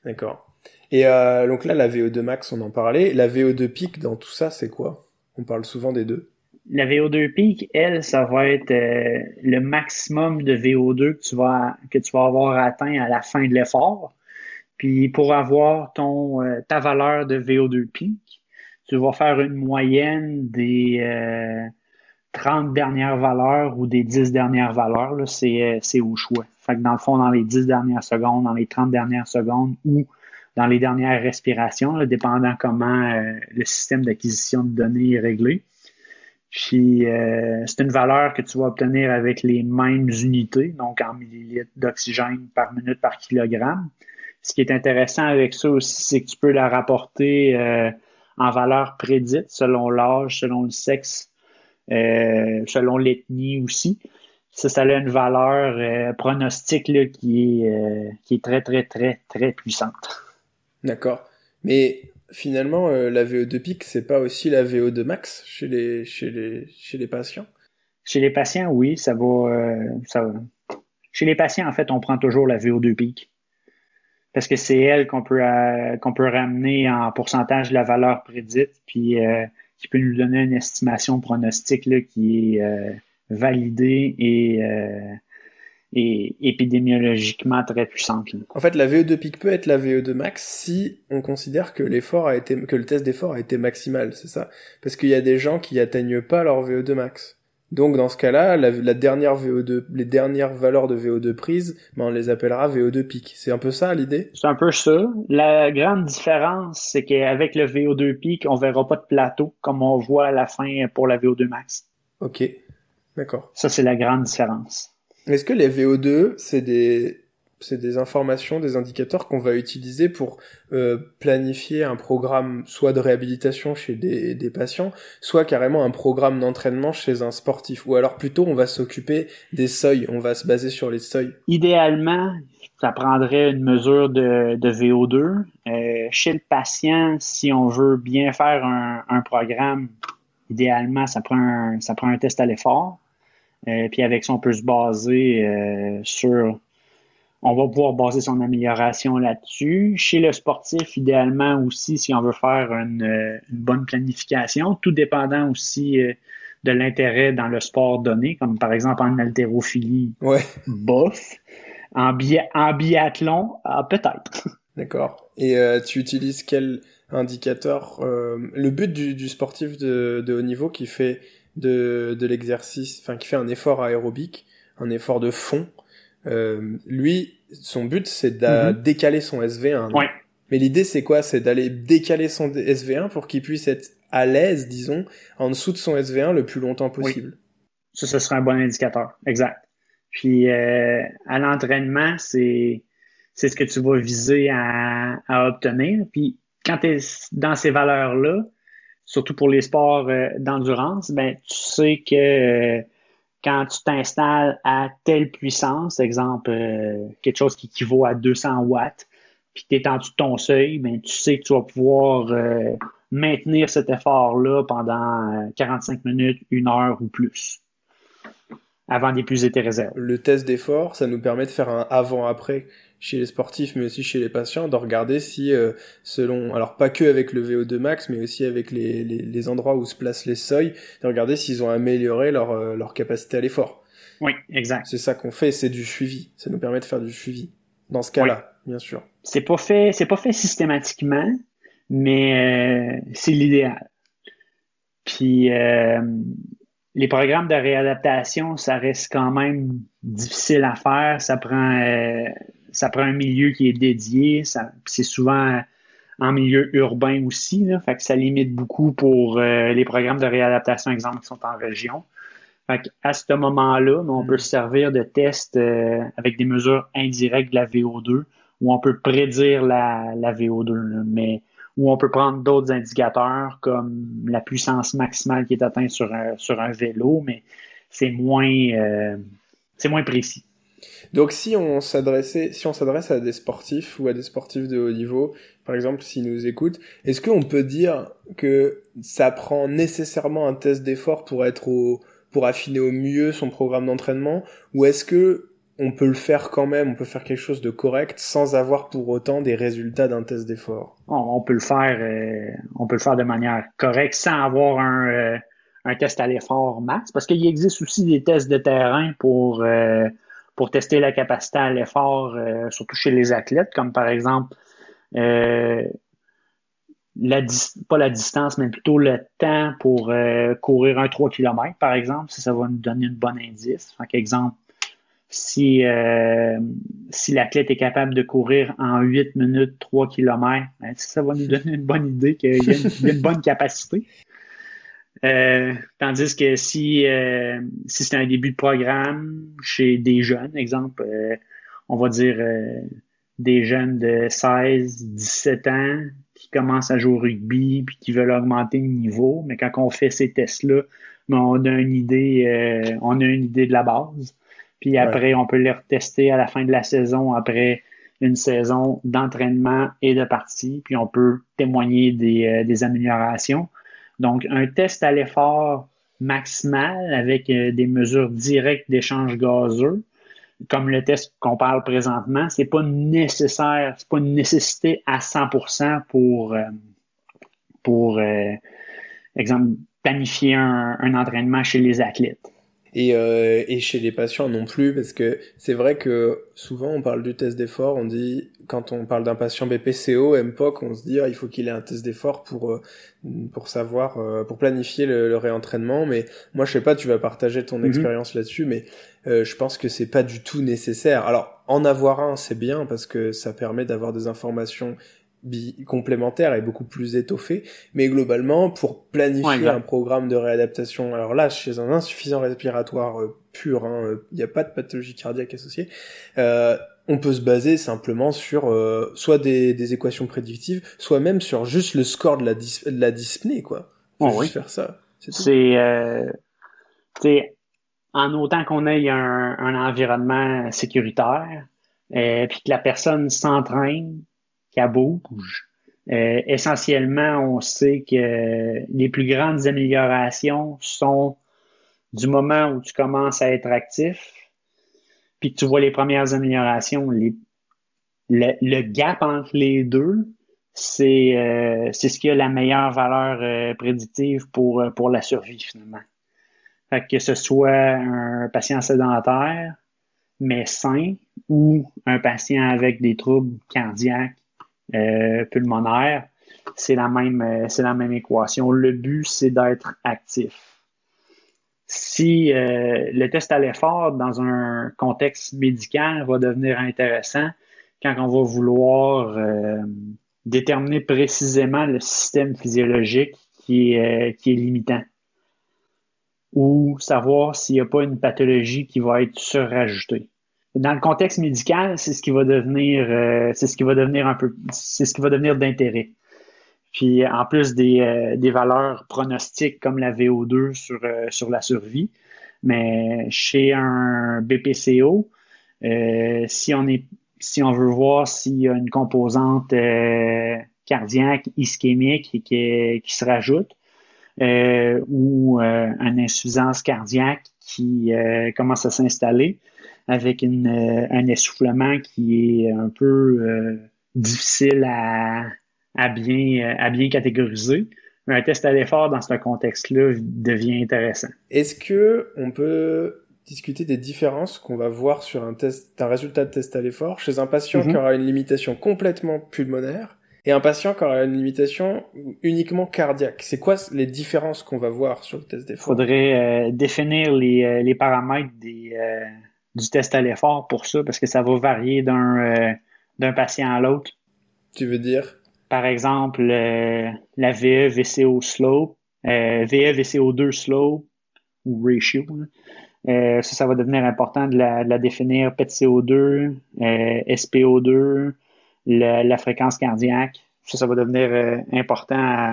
D'accord. Et euh, donc là, la VO2 max, on en parlait. La VO2 pic dans tout ça, c'est quoi? On parle souvent des deux. La VO2 pic, elle, ça va être euh, le maximum de VO2 que tu vas que tu vas avoir atteint à la fin de l'effort. Puis pour avoir ton euh, ta valeur de VO2 pic, tu vas faire une moyenne des 30 dernières valeurs ou des 10 dernières valeurs. C'est au choix. Fait que dans le fond, dans les 10 dernières secondes, dans les 30 dernières secondes ou dans les dernières respirations, dépendant comment euh, le système d'acquisition de données est réglé. Puis euh, c'est une valeur que tu vas obtenir avec les mêmes unités, donc en millilitres d'oxygène par minute par kilogramme. Ce qui est intéressant avec ça aussi, c'est que tu peux la rapporter euh, en valeur prédite selon l'âge, selon le sexe, selon l'ethnie aussi. Ça, ça a une valeur pronostique qui, est, qui est très, très, très, très puissante. D'accord. Mais finalement, euh, la VO2 pic, c'est pas aussi la VO2 max chez les, chez les, chez les patients? Chez les patients, oui, ça va, euh. Chez les patients, en fait, on prend toujours la VO2 pic. Parce que c'est elle qu'on peut, euh, qu'on peut ramener en pourcentage de la valeur prédite, puis qui peut nous donner une estimation pronostique là, qui est validée et et épidémiologiquement très puissante. En fait, la VO2 pic peut être la VO2 max si on considère que l'effort a été, que le test d'effort a été maximal, c'est ça? Parce qu'il y a des gens qui atteignent pas leur VO2 max. Donc dans ce cas-là, la, dernière VO2, les dernières valeurs de VO2 prise, ben, on les appellera VO2 pic. C'est un peu ça l'idée? C'est un peu ça. La grande différence, c'est qu'avec le VO2 pic, on verra pas de plateau comme on voit à la fin pour la VO2 max. Ok, d'accord. Ça c'est la grande différence. Est-ce que les VO2, c'est des c'est des informations, des indicateurs qu'on va utiliser pour euh, planifier un programme soit de réhabilitation chez des, des patients, soit carrément un programme d'entraînement chez un sportif? Ou alors plutôt on va s'occuper des seuils, on va se baser sur les seuils. Idéalement, ça prendrait une mesure de, de VO2. Euh, chez le patient, si on veut bien faire un, un programme, idéalement, ça prend un, ça prend un test à l'effort. Euh, puis avec ça, on peut se baser euh, sur. On va pouvoir baser son amélioration là-dessus. Chez le sportif, idéalement aussi, si on veut faire une, euh, bonne planification, tout dépendant aussi de l'intérêt dans le sport donné, comme par exemple en haltérophilie, ouais. bof. En, en biathlon, ah, peut-être. D'accord. Et tu utilises quel indicateur Le but du, du sportif de, de haut niveau qui fait de, de l'exercice, enfin qui fait un effort aérobique, un effort de fond, euh, lui, son but c'est de mhm. décaler son SV1. Ouais. Mais l'idée c'est quoi? C'est d'aller décaler son SV1 pour qu'il puisse être à l'aise, disons, en dessous de son SV1 le plus longtemps possible. Ça, ce serait un bon indicateur, exact. Puis euh, à l'entraînement, c'est c'est ce que tu vas viser à, à obtenir. Puis quand tu es dans ces valeurs-là, surtout pour les sports euh, d'endurance, ben, tu sais que euh, quand tu t'installes à telle puissance, exemple, euh, quelque chose qui équivaut à 200 watts, puis tu es en dessous de ton seuil, ben, tu sais que tu vas pouvoir maintenir cet effort-là pendant 45 minutes, une heure ou plus avant d'épuiser tes réserves. Le test d'effort, ça nous permet de faire un avant-après chez les sportifs, mais aussi chez les patients, de regarder si, euh, selon, alors pas que avec le VO2 max, mais aussi avec les, les, les endroits où se placent les seuils, de regarder s'ils ont amélioré leur, euh, leur capacité à l'effort. Oui, exact. C'est ça qu'on fait, c'est du suivi. Ça nous permet de faire du suivi. Dans ce cas-là, bien sûr. C'est pas fait, c'est pas fait systématiquement, mais euh, c'est l'idéal. Puis les programmes de réadaptation, ça reste quand même difficile à faire. Ça prend, euh, ça prend un milieu qui est dédié. c'est souvent en milieu urbain aussi. Là, fait que ça limite beaucoup pour euh, les programmes de réadaptation, exemple, qui sont en région. Fait à ce moment-là, on peut se servir de tests euh, avec des mesures indirectes de la VO2 où on peut prédire la, la VO2. Mais où on peut prendre d'autres indicateurs comme la puissance maximale qui est atteinte sur un, sur un vélo, mais c'est moins, euh, moins précis. Donc si on s'adressait, si on s'adresse à des sportifs ou à des sportifs de haut niveau, par exemple, s'ils nous écoutent, est-ce qu'on peut dire que ça prend nécessairement un test d'effort pour être pour affiner au mieux son programme d'entraînement, ou est-ce que on peut le faire quand même, on peut faire quelque chose de correct sans avoir pour autant des résultats d'un test d'effort. On, peut le faire, euh, peut le faire de manière correcte sans avoir un, euh, un test à l'effort max, parce qu'il existe aussi des tests de terrain pour euh, tester la capacité à l'effort, surtout chez les athlètes, comme par exemple pas la distance, mais plutôt le temps pour courir un 3 km, par exemple, si ça va nous donner une bonne indice. Exemple, si, euh, si l'athlète est capable de courir en 8 minutes 3 km, ben, ça va nous donner une bonne idée qu'il y, a une bonne capacité. Euh, tandis que si, euh, si c'est un début de programme chez des jeunes, exemple, on va dire des jeunes de 16, 17 ans qui commencent à jouer au rugby puis qui veulent augmenter le niveau, mais quand on fait ces tests-là, ben, on a une idée, on a une idée de la base. Puis après, on peut les retester à la fin de la saison, après une saison d'entraînement et de partie, puis on peut témoigner des, euh, des améliorations. Donc, un test à l'effort maximal avec euh, des mesures directes d'échange gazeux, comme le test qu'on parle présentement, c'est pas nécessaire, c'est pas une nécessité à 100% pour, euh, pour exemple, planifier un, un entraînement chez les athlètes et, euh, et chez les patients non plus, parce que c'est vrai que souvent on parle du test d'effort, on dit, quand on parle d'un patient BPCO, MPOC, on se dit, ah, il faut qu'il ait un test d'effort pour, euh, pour savoir, euh, pour planifier le, réentraînement, mais moi je sais pas, tu vas partager ton mhm. expérience là-dessus, mais euh, je pense que c'est pas du tout nécessaire. Alors, en avoir un, c'est bien, parce que ça permet d'avoir des informations complémentaire et beaucoup plus étoffé, mais globalement pour planifier un programme de réadaptation, alors là chez un insuffisant respiratoire euh, pur, hein, euh, il n'y a pas de pathologie cardiaque associée, euh, on peut se baser simplement sur euh, soit des, des, équations prédictives, soit même sur juste le score de la, dis de la dyspnée, quoi. On peut juste faire ça. C'est c'est en autant qu'on ait un, un environnement sécuritaire, et puis que la personne s'entraîne qu'elle bouge. Euh, essentiellement, on sait que les plus grandes améliorations sont du moment où tu commences à être actif, puis que tu vois les premières améliorations, le, gap entre les deux, c'est euh, c'est ce qui a la meilleure valeur euh, prédictive pour, pour la survie finalement. Que ce soit un patient sédentaire, mais sain, ou un patient avec des troubles cardiaques euh, pulmonaire, c'est la même, euh, c'est la même équation. Le but, c'est d'être actif. Si euh, le test à l'effort dans un contexte médical va devenir intéressant quand on va vouloir déterminer précisément le système physiologique qui est, qui est limitant ou savoir s'il n'y a pas une pathologie qui va être surajoutée dans le contexte médical, c'est ce qui va devenir, euh, c'est ce qui va devenir un peu, c'est ce qui va devenir d'intérêt. Puis en plus des, euh, des valeurs pronostiques comme la VO2 sur, euh, sur la survie, mais chez un BPCO, si on est si on veut voir s'il y a une composante cardiaque ischémique qui, qui se rajoute, ou une insuffisance cardiaque qui commence à s'installer avec une, un essoufflement qui est un peu difficile à, à, bien, à bien catégoriser un test à l'effort dans ce contexte-là devient intéressant. Est-ce que on peut discuter des différences qu'on va voir sur un test, un résultat de test à l'effort chez un patient qui mhm. aura une limitation complètement pulmonaire et un patient qui aura une limitation uniquement cardiaque? C'est quoi les différences qu'on va voir sur le test d'effort? Il faudrait euh, définir les, euh, les, paramètres des, euh, du test à l'effort pour ça, parce que ça va varier d'un d'un patient à l'autre. Tu veux dire? Par exemple, euh, la VE VCO slope, euh, VE VCO2 slope ou ratio. Euh, ça, ça va devenir important de la, définir PET-CO2, euh, SPO2, la fréquence cardiaque. Ça, ça va devenir important à,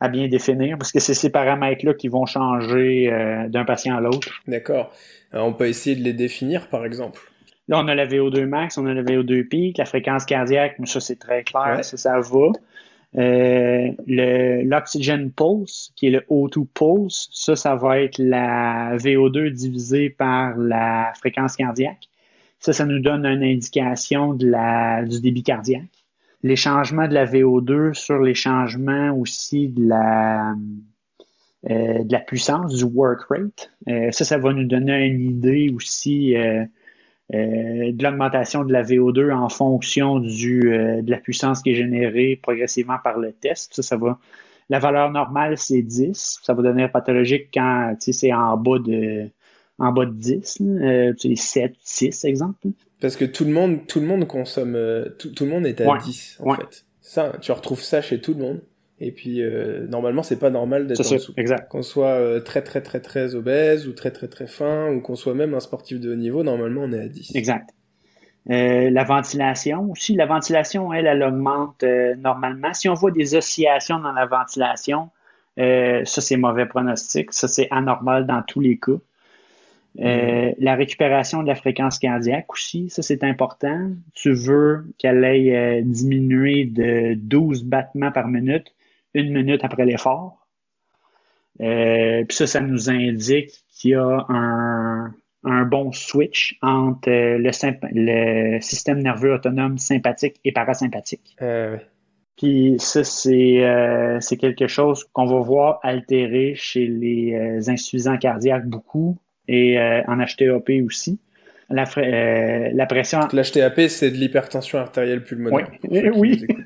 à, bien définir parce que c'est ces paramètres-là qui vont changer d'un patient à l'autre. D'accord. On peut essayer de les définir, par exemple. Là, on a la VO2 max, on a la VO2 pic, la fréquence cardiaque, mais ça, c'est très clair, ça, ça va. Euh, l'oxygen pulse, qui est le O2 pulse, ça, ça va être la VO2 divisée par la fréquence cardiaque. Ça, ça nous donne une indication de la, du débit cardiaque. Les changements de la VO2 sur les changements aussi de la, euh, de la puissance, du work rate. Euh, ça, ça va nous donner une idée aussi euh, de l'augmentation de la VO2 en fonction du, de la puissance qui est générée progressivement par le test. Ça, ça va. La valeur normale, c'est 10. Ça va devenir pathologique quand c'est en bas de en bas de 10, euh, 7, 6, exemple. Parce que tout le monde, tout le monde consomme, euh, tout, tout le monde est à 10, en fait. Ça, tu retrouves ça chez tout le monde. Et puis euh, normalement, c'est pas normal d'être en dessous. Exact. Qu'on soit euh, très très très très obèse ou très très très fin ou qu'on soit même un sportif de haut niveau, normalement on est à 10. Exact. Euh, la ventilation aussi, la ventilation, elle, elle augmente normalement. Si on voit des oscillations dans la ventilation, ça c'est mauvais pronostic. Ça c'est anormal dans tous les cas. Mm. La récupération de la fréquence cardiaque aussi, ça c'est important. Tu veux qu'elle aille diminuer de 12 battements par minute une minute après l'effort. Euh, puis ça, ça nous indique qu'il y a un, bon switch entre le, le, système nerveux autonome sympathique et parasympathique. Euh, Puis ça, euh, c'est quelque chose qu'on va voir altérer chez les insuffisants cardiaques beaucoup et en HTAP aussi. La, la pression. L'HTAP, c'est de l'hypertension artérielle pulmonaire. Oui. oui.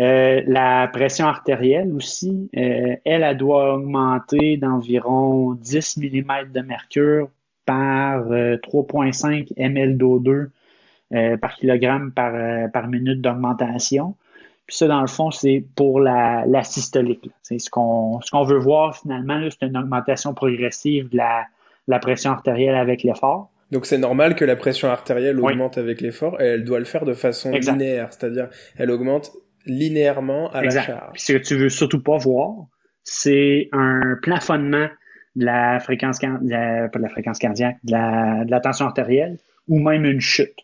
Euh, la pression artérielle aussi, euh, elle, elle doit augmenter d'environ 10 mm de mercure par 3,5 ml d'O2 par kilogramme par, par minute d'augmentation. Puis ça, dans le fond, c'est pour la, la systolique. C'est ce qu'on ce qu'on veut voir finalement, c'est une augmentation progressive de la, la pression artérielle avec l'effort. Donc c'est normal que la pression artérielle augmente avec l'effort et elle doit le faire de façon linéaire, c'est-à-dire elle augmente linéairement à la charge. ce que tu veux surtout pas voir, c'est un plafonnement de la fréquence, pas de la fréquence cardiaque, de la, tension artérielle ou même une chute.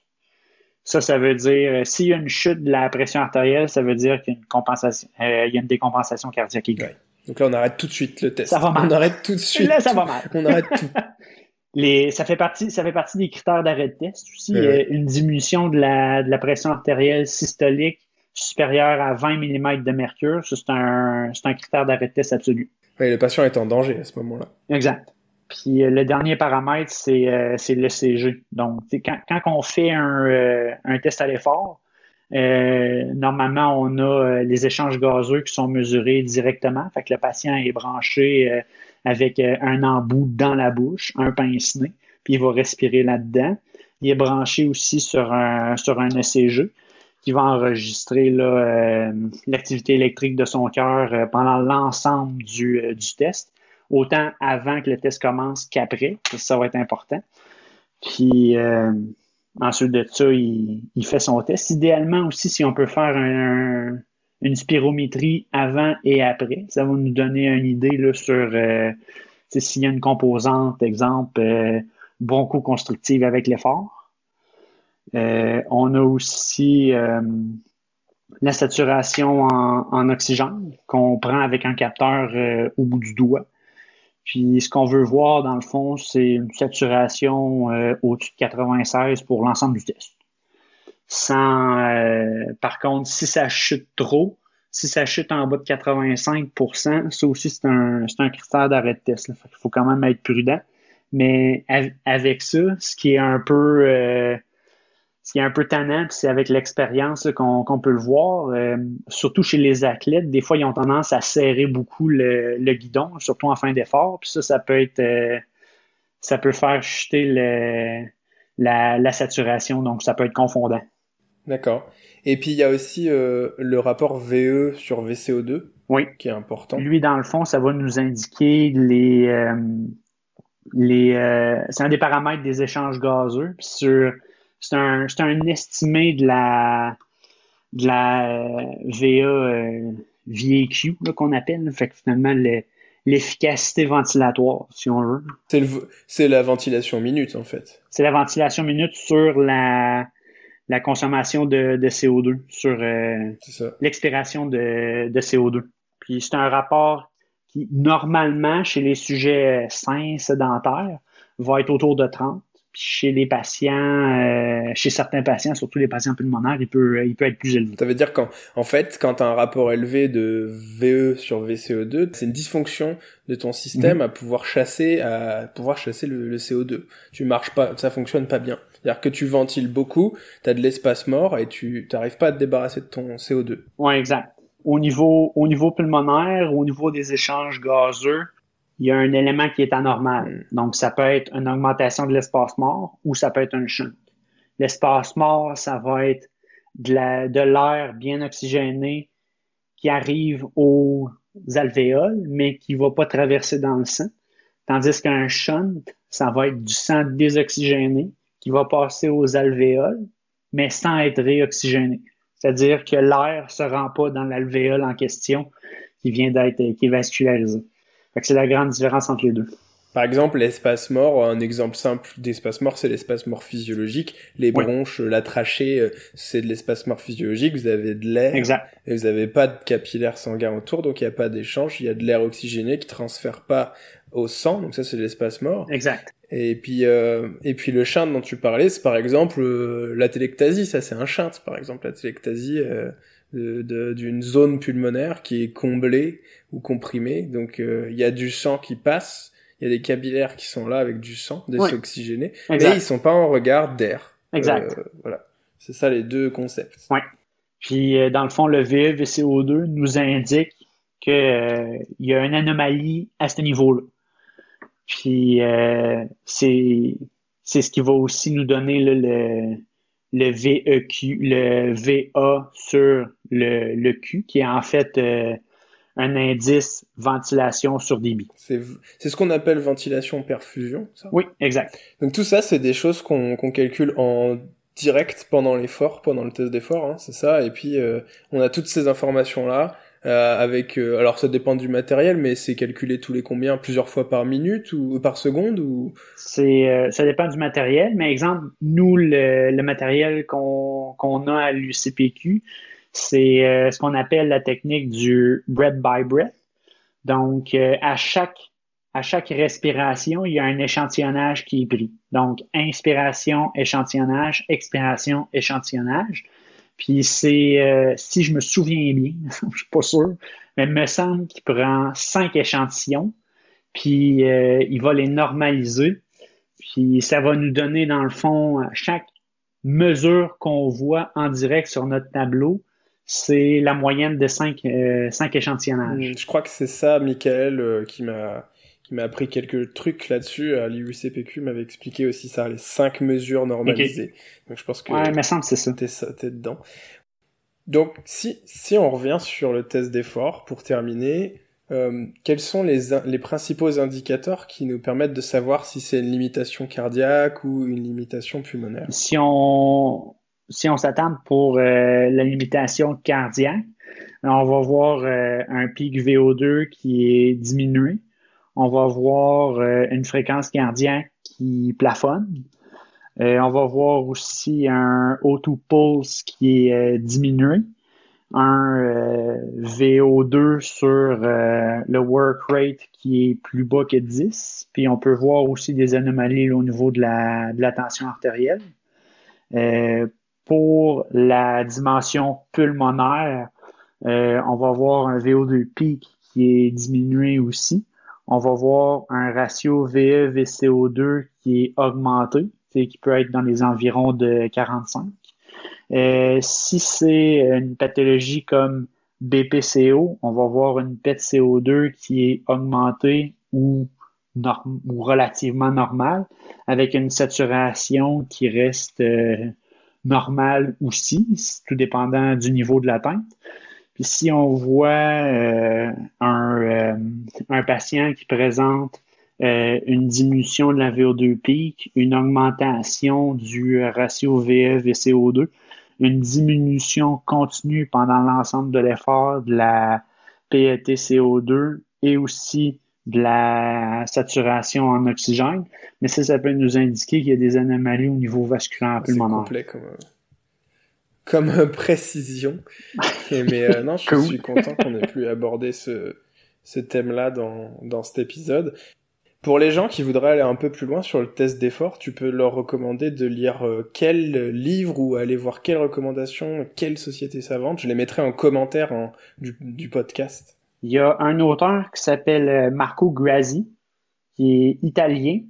Ça, ça veut dire, euh, s'il y a une chute de la pression artérielle, ça veut dire qu'il y a une compensation, euh, il y a une décompensation cardiaque aiguë. Donc là, on arrête tout de suite le test. Ça va mal. On arrête tout de suite. Là, ça va mal. On arrête tout. Les, ça fait partie, ça fait partie des critères d'arrêt de test aussi. Une diminution de la, de la pression artérielle systolique supérieur à 20 mm de mercure, c'est un, un, critère d'arrêt de test absolu. Le patient est en danger à ce moment-là. Exact. Puis euh, le dernier paramètre, c'est euh, l'ECG. Donc, quand, quand on fait un, euh, un test à l'effort, euh, normalement, on a les échanges gazeux qui sont mesurés directement. Fait que le patient est branché avec un embout dans la bouche, un pince-nez, puis il va respirer là-dedans. Il est branché aussi sur un, sur un ECG qui va enregistrer euh, l'activité électrique de son cœur euh, pendant l'ensemble du, euh, du, test, autant avant que le test commence qu'après, ça va être important. Puis ensuite de ça, il, il, fait son test. Idéalement aussi, si on peut faire une spirométrie avant et après, ça va nous donner une idée là, sur s'il y a une composante, exemple, broncho-constructive avec l'effort. Euh, on a aussi euh, la saturation en, oxygène qu'on prend avec un capteur euh, au bout du doigt. Puis ce qu'on veut voir dans le fond, c'est une saturation euh, au-dessus de 96 pour l'ensemble du test. Sans, euh, par contre, si ça chute trop, si ça chute en bas de 85% ça aussi c'est un, un critère d'arrêt de test. Il faut quand même être prudent. Mais avec ça, ce qui est un peu ce qui est un peu tannant, c'est avec l'expérience qu'on peut le voir, euh, surtout chez les athlètes, des fois ils ont tendance à serrer beaucoup le, guidon, surtout en fin d'effort, puis ça, ça peut être euh, ça peut faire chuter la, saturation, donc ça peut être confondant. D'accord. Et puis il y a aussi euh, le rapport VE sur VCO2 oui. qui est important. Lui, dans le fond, ça va nous indiquer les les c'est un des paramètres des échanges gazeux. sur c'est un, un, estimé de la, de la VA euh, VAQ qu'on appelle. Fait que finalement, l'efficacité ventilatoire, si on veut. C'est la ventilation minute, en fait. C'est la ventilation minute sur la, la consommation de, de CO2, sur euh, l'expiration de, de CO2. Puis c'est un rapport qui, normalement, chez les sujets sains, sédentaires, va être autour de 30 chez les patients, euh, chez certains patients, surtout les patients pulmonaires, il peut, il peut être plus élevé. Ça veut dire qu'en en fait, quand tu as un rapport élevé de VE sur VCO2, c'est une dysfonction de ton système mhm. à pouvoir chasser, à pouvoir chasser le, CO2. Tu marches pas, ça fonctionne pas bien. C'est-à-dire que tu ventiles beaucoup, tu as de l'espace mort et tu n'arrives pas à te débarrasser de ton CO2. Ouais, exact. Au niveau, au niveau pulmonaire, au niveau des échanges gazeux, il y a un élément qui est anormal. Donc, ça peut être une augmentation de l'espace mort ou ça peut être un shunt. L'espace mort, ça va être de l'air bien oxygéné qui arrive aux alvéoles, mais qui ne va pas traverser dans le sang. Tandis qu'un shunt, ça va être du sang désoxygéné qui va passer aux alvéoles, mais sans être réoxygéné. C'est-à-dire que l'air ne se rend pas dans l'alvéole en question qui vient d'être qui est vascularisé c'est la grande différence entre les deux. Par exemple, l'espace mort, un exemple simple d'espace mort, c'est l'espace mort physiologique. Les bronches, la trachée, euh, c'est de l'espace mort physiologique. Vous avez de l'air. Exact. Et vous n'avez pas de capillaire sanguin autour, donc il n'y a pas d'échange. Il y a de l'air oxygéné qui transfère pas au sang, donc ça c'est l'espace mort. Exact. Et puis, euh, et puis le chant dont tu parlais, c'est par exemple euh, la télectasie. Ça c'est un chant, par exemple la télectasie d'une zone pulmonaire qui est comblée ou comprimée. Donc euh, il y a du sang qui passe, il y a des capillaires qui sont là avec du sang désoxygéné, mais ils sont pas en regard d'air. Exact. Euh, voilà, c'est ça les deux concepts. Ouais. Puis euh, dans le fond, le VE VCO2 nous indique qu'il y a une anomalie à ce niveau-là. Puis c'est c'est ce qui va aussi nous donner le le VEQ, le VA sur le, le Q, qui est en fait euh, un indice ventilation sur débit. C'est ce qu'on appelle ventilation perfusion, ça? Oui, exact. Donc tout ça, c'est des choses qu'on calcule en direct pendant l'effort, pendant le test d'effort, hein, c'est ça. Et puis euh, on a toutes ces informations là euh, avec euh, alors ça dépend du matériel mais c'est calculé tous les combien? Plusieurs fois par minute ou par seconde ou? C'est euh, ça dépend du matériel mais exemple nous le, le matériel qu'on qu'on a à l'UCPQ c'est ce qu'on appelle la technique du breath by breath donc à chaque à chaque respiration, il y a un échantillonnage qui est pris. Donc, inspiration, échantillonnage, expiration, échantillonnage. Puis c'est, euh, si je me souviens bien, je suis pas sûr, mais il me semble qu'il prend cinq échantillons, puis euh, il va les normaliser. Puis ça va nous donner, dans le fond, chaque mesure qu'on voit en direct sur notre tableau, c'est la moyenne de cinq, euh, cinq échantillonnages. Je crois que c'est ça, Michael, qui m'a qui m'a appris quelques trucs là-dessus. À l'IUCPQ m'avait expliqué aussi ça, les cinq mesures normalisées. Donc je pense que ouais, mais c'est ça. T'es, dedans. Donc si, si on revient sur le test d'effort, pour terminer, euh, quels sont les, les principaux indicateurs qui nous permettent de savoir si c'est une limitation cardiaque ou une limitation pulmonaire? Si on, si on s'attend pour euh, la limitation cardiaque, on va voir euh, un pic VO2 qui est diminué on va voir euh, une fréquence cardiaque qui plafonne. Euh, on va voir aussi un O2 pulse qui est euh, diminué. un euh, VO2 sur le work rate qui est plus bas que 10. Puis on peut voir aussi des anomalies au niveau de la, tension artérielle. Pour la dimension pulmonaire, on va voir un VO2 pic qui est diminué aussi. On va voir un ratio VE-VCO2 qui est augmenté, qui peut être dans les environs de 45. Euh, si c'est une pathologie comme BPCO, on va voir une PET-CO2 qui est augmentée ou, ou relativement normale, avec une saturation qui reste euh, normale aussi, tout dépendant du niveau de l'atteinte. Puis si on voit euh, un, un, patient qui présente une diminution de la VO2 pic, une augmentation du ratio VE-VCO2, une diminution continue pendant l'ensemble de l'effort de la PET-CO2 et aussi de la saturation en oxygène, mais ça, ça peut nous indiquer qu'il y a des anomalies au niveau vasculaire pulmonaire. complet comme, comme précision. mais euh, non, je suis content qu'on ait pu aborder ce, ce thème-là dans, dans cet épisode. Pour les gens qui voudraient aller un peu plus loin sur le test d'effort, tu peux leur recommander de lire euh, quel livre ou aller voir quelles recommandations, quelle société savante. Je les mettrai en commentaire du, podcast. Il y a un auteur qui s'appelle euh, Marco Grassi, qui est italien.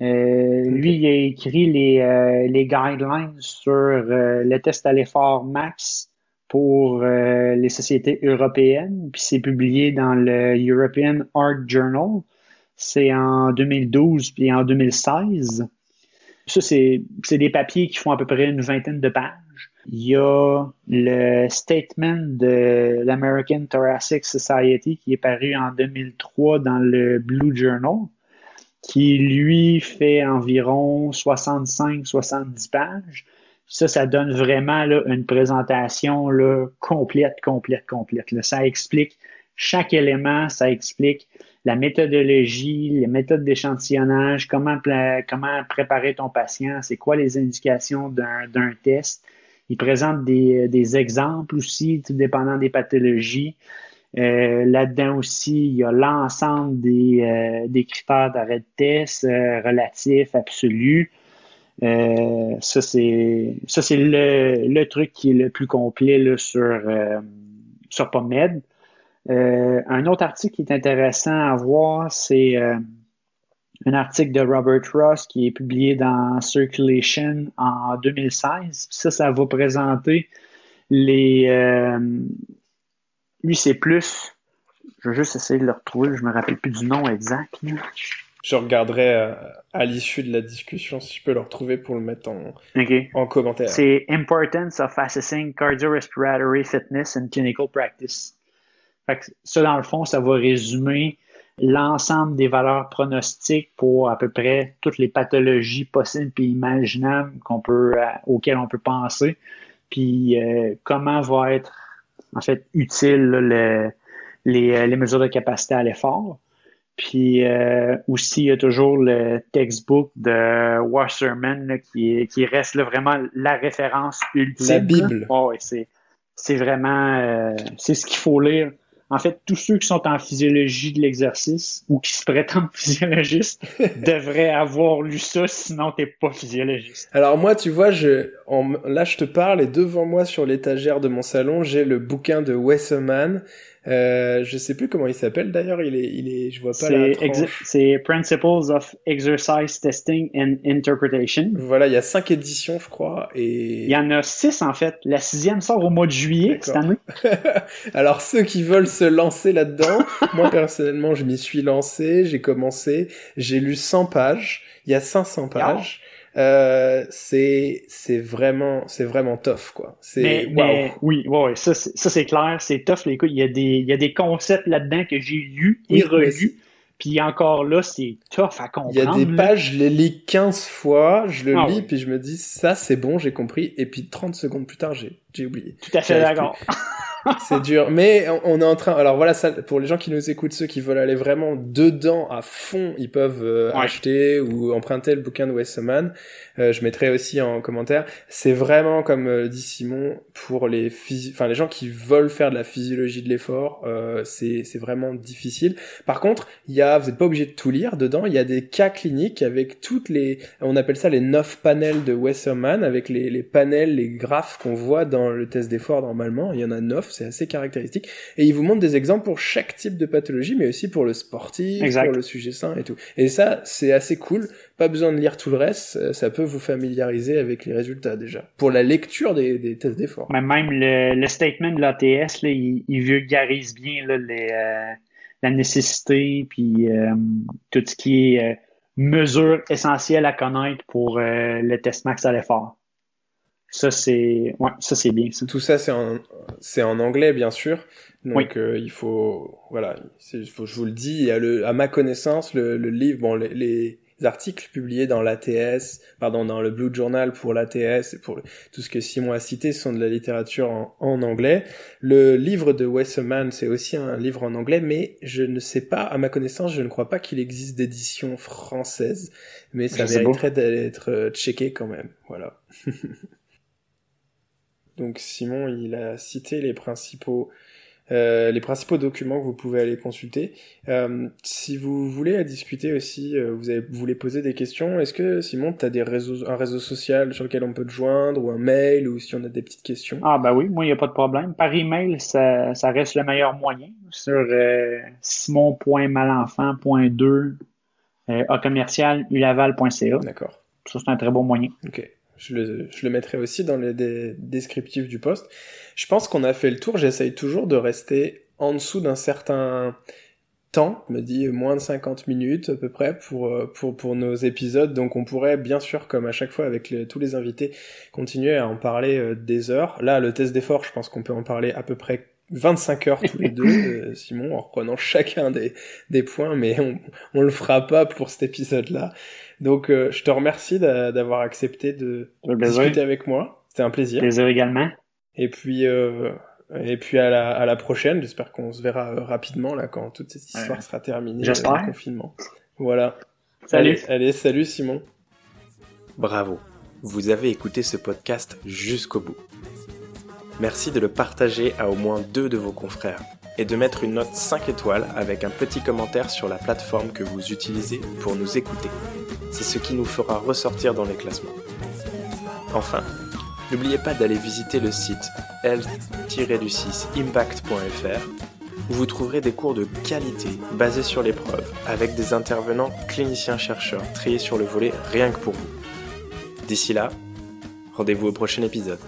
Euh, Lui, il a écrit les, euh, les guidelines sur le test à l'effort max pour les sociétés européennes, puis c'est publié dans le European Art Journal c'est en 2012 puis en 2016. Ça, c'est des papiers qui font à peu près une vingtaine de pages. Il y a le statement de l'American Thoracic Society qui est paru en 2003 dans le Blue Journal, qui lui fait environ 65-70 pages. Ça, ça donne vraiment une présentation là, complète, complète, complète. Ça explique chaque élément, ça explique la méthodologie, les méthodes d'échantillonnage, comment préparer ton patient, c'est quoi les indications d'un test. Il présente des, exemples aussi, tout dépendant des pathologies. Euh, là-dedans aussi, il y a l'ensemble des, euh, critères d'arrêt de test euh, relatifs, absolus. ça, c'est c'est le, truc qui est le plus complet là, sur, sur PubMed. Euh, un autre article qui est intéressant à voir, c'est euh, un article de Robert Ross qui est publié dans Circulation en 2016. Ça, ça va présenter les... Euh, lui, c'est plus... Je vais juste essayer de le retrouver, je me rappelle plus du nom exact. Je regarderai à l'issue de la discussion si je peux le retrouver pour le mettre en, en commentaire. C'est Importance of Assessing Cardiorespiratory Fitness in Clinical Practice. Fait ça, dans le fond, ça va résumer l'ensemble des valeurs pronostiques pour à peu près toutes les pathologies possibles et imaginables qu'on peut, euh, auxquelles on peut penser. Puis euh, comment va être en fait utile les, les, mesures de capacité à l'effort. Puis euh, aussi, il y a toujours le textbook de Wasserman qui, qui reste là, vraiment la référence ultime. La Bible. Oh, c'est, c'est vraiment c'est ce qu'il faut lire en fait, tous ceux qui sont en physiologie de l'exercice ou qui se prétendent physiologistes devraient avoir lu ça, sinon t'es pas physiologiste. Alors moi, tu vois, je, là je te parle et devant moi sur l'étagère de mon salon, j'ai le bouquin de Wesseman euh, je sais plus comment il s'appelle d'ailleurs, il est, il est, je vois pas la C'est Principles of Exercise Testing and Interpretation. Voilà, il y a cinq éditions, je crois, et il y en a six en fait. La sixième sort au mois de juillet cette année. Alors ceux qui veulent se lancer là-dedans, moi personnellement, je m'y suis lancé, j'ai commencé, j'ai lu 100 pages. Il y a 500 pages. Euh, c'est c'est vraiment c'est vraiment tough quoi. C'est wow. oui, ouais, ça ça c'est clair, c'est tough les il y a des il y a des concepts là-dedans que j'ai lus et relus. Puis encore là, c'est tough à comprendre. Il y a des pages, je les lis 15 fois, je le ah lis, puis je me dis, ça c'est bon, j'ai compris. Et puis 30 secondes plus tard, j'ai oublié. Tout à fait d'accord. c'est dur. Mais on, est en train. Alors voilà, ça, pour les gens qui nous écoutent, ceux qui veulent aller vraiment dedans à fond, ils peuvent euh, acheter ou emprunter le bouquin de Wesseman. Euh, je mettrai aussi en commentaire. C'est vraiment, comme euh, dit Simon, pour les enfin les gens qui veulent faire de la physiologie de l'effort, euh, c'est c'est vraiment difficile. Par contre, il y a, vous n'êtes pas obligé de tout lire. Dedans, il y a des cas cliniques avec toutes les, on appelle ça les neuf panels de Wesserman, avec les les panels, les graphes qu'on voit dans le test d'effort normalement. Il y en a neuf, c'est assez caractéristique. Et il vous montre des exemples pour chaque type de pathologie, mais aussi pour le sportif, pour le sujet sain et tout. Et ça, c'est assez cool pas besoin de lire tout le reste, ça peut vous familiariser avec les résultats déjà. Pour la lecture des, des tests d'effort. Mais même le, le statement de l'ATS, il, il vulgarise bien là, les, euh, la nécessité, puis euh, tout ce qui est euh, mesure essentielle à connaître pour le test max à l'effort. Ça, c'est ouais, ça c'est bien. Ça. Tout ça, c'est en, c'est en anglais, bien sûr. Donc, il faut, voilà, faut, je vous le dis, à, le, à ma connaissance, le, le livre, bon, les, les articles publiés dans l'ATS, pardon, dans le Blue Journal pour l'ATS et pour tout ce que Simon a cité sont de la littérature en, anglais. Le livre de Wesserman, c'est aussi un livre en anglais, mais je ne sais pas, à ma connaissance, je ne crois pas qu'il existe d'édition française, mais ça mériterait d'être euh, checké quand même. Voilà. Donc Simon, il a cité les principaux euh, les principaux documents que vous pouvez aller consulter. Euh, si vous voulez discuter aussi, euh, vous, avez, vous voulez poser des questions, est-ce que Simon, tu as des réseaux, un réseau social sur lequel on peut te joindre, ou un mail, ou si on a des petites questions? Ah bah oui, moi, il n'y a pas de problème. Par email, ça, ça reste le meilleur moyen sur euh, simon.malenfant.2 à commercial. D'accord. Ça, c'est un très bon moyen. Ok. Je le, mettrai aussi dans les descriptifs du post. Je pense qu'on a fait le tour. J'essaye toujours de rester en dessous d'un certain temps, me dit moins de 50 minutes à peu près pour, euh, pour, pour nos épisodes. Donc on pourrait bien sûr, comme à chaque fois avec tous les invités, continuer à en parler euh, des heures. Là, le test d'effort, je pense qu'on peut en parler à peu près 25 heures tous les deux, euh, Simon, en reprenant chacun des, des points, mais on, on le fera pas pour cet épisode-là. Donc, euh, je te remercie d'avoir accepté de discuter avec moi. C'était un plaisir. Plaisir également. Et puis, euh, et puis à la, à la prochaine. J'espère qu'on se verra euh, rapidement là quand toute cette histoire sera terminée. J'espère. Le confinement. Voilà. Salut. allez, salut Simon. Bravo. Vous avez écouté ce podcast jusqu'au bout. Merci de le partager à au moins deux de vos confrères et de mettre une note 5 étoiles avec un petit commentaire sur la plateforme que vous utilisez pour nous écouter. C'est ce qui nous fera ressortir dans les classements. Enfin, n'oubliez pas d'aller visiter le site health-du6impact.fr où vous trouverez des cours de qualité basés sur l'épreuve avec des intervenants cliniciens-chercheurs triés sur le volet rien que pour vous. D'ici là, rendez-vous au prochain épisode.